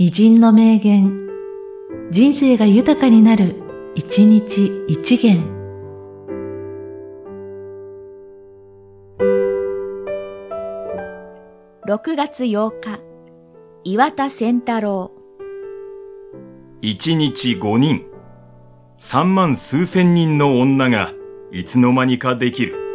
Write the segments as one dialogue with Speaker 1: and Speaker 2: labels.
Speaker 1: 偉人の名言、人生が豊かになる、一日一元。
Speaker 2: 6月8日、岩田仙太郎。
Speaker 3: 一日五人、三万数千人の女がいつの間にかできる。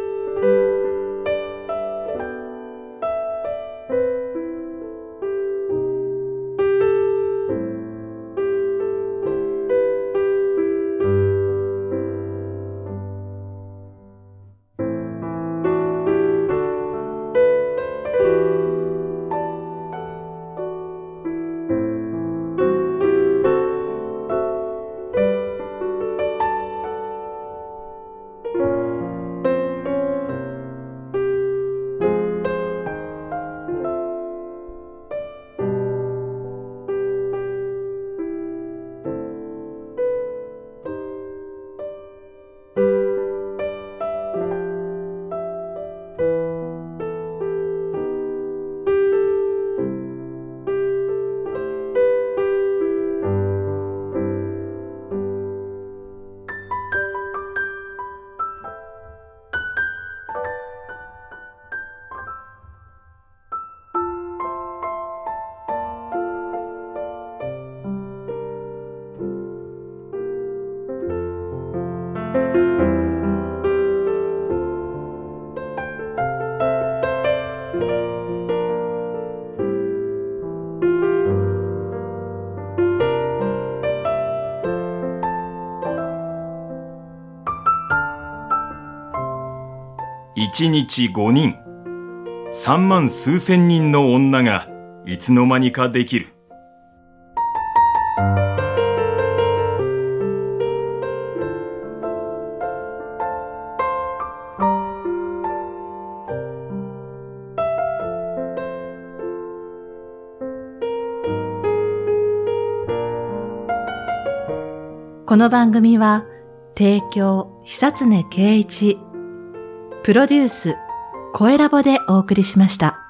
Speaker 3: 一日五人、三万数千人の女がいつの間にかできる。
Speaker 1: この番組は、提供、久常圭一、プロデュース、声ラボでお送りしました。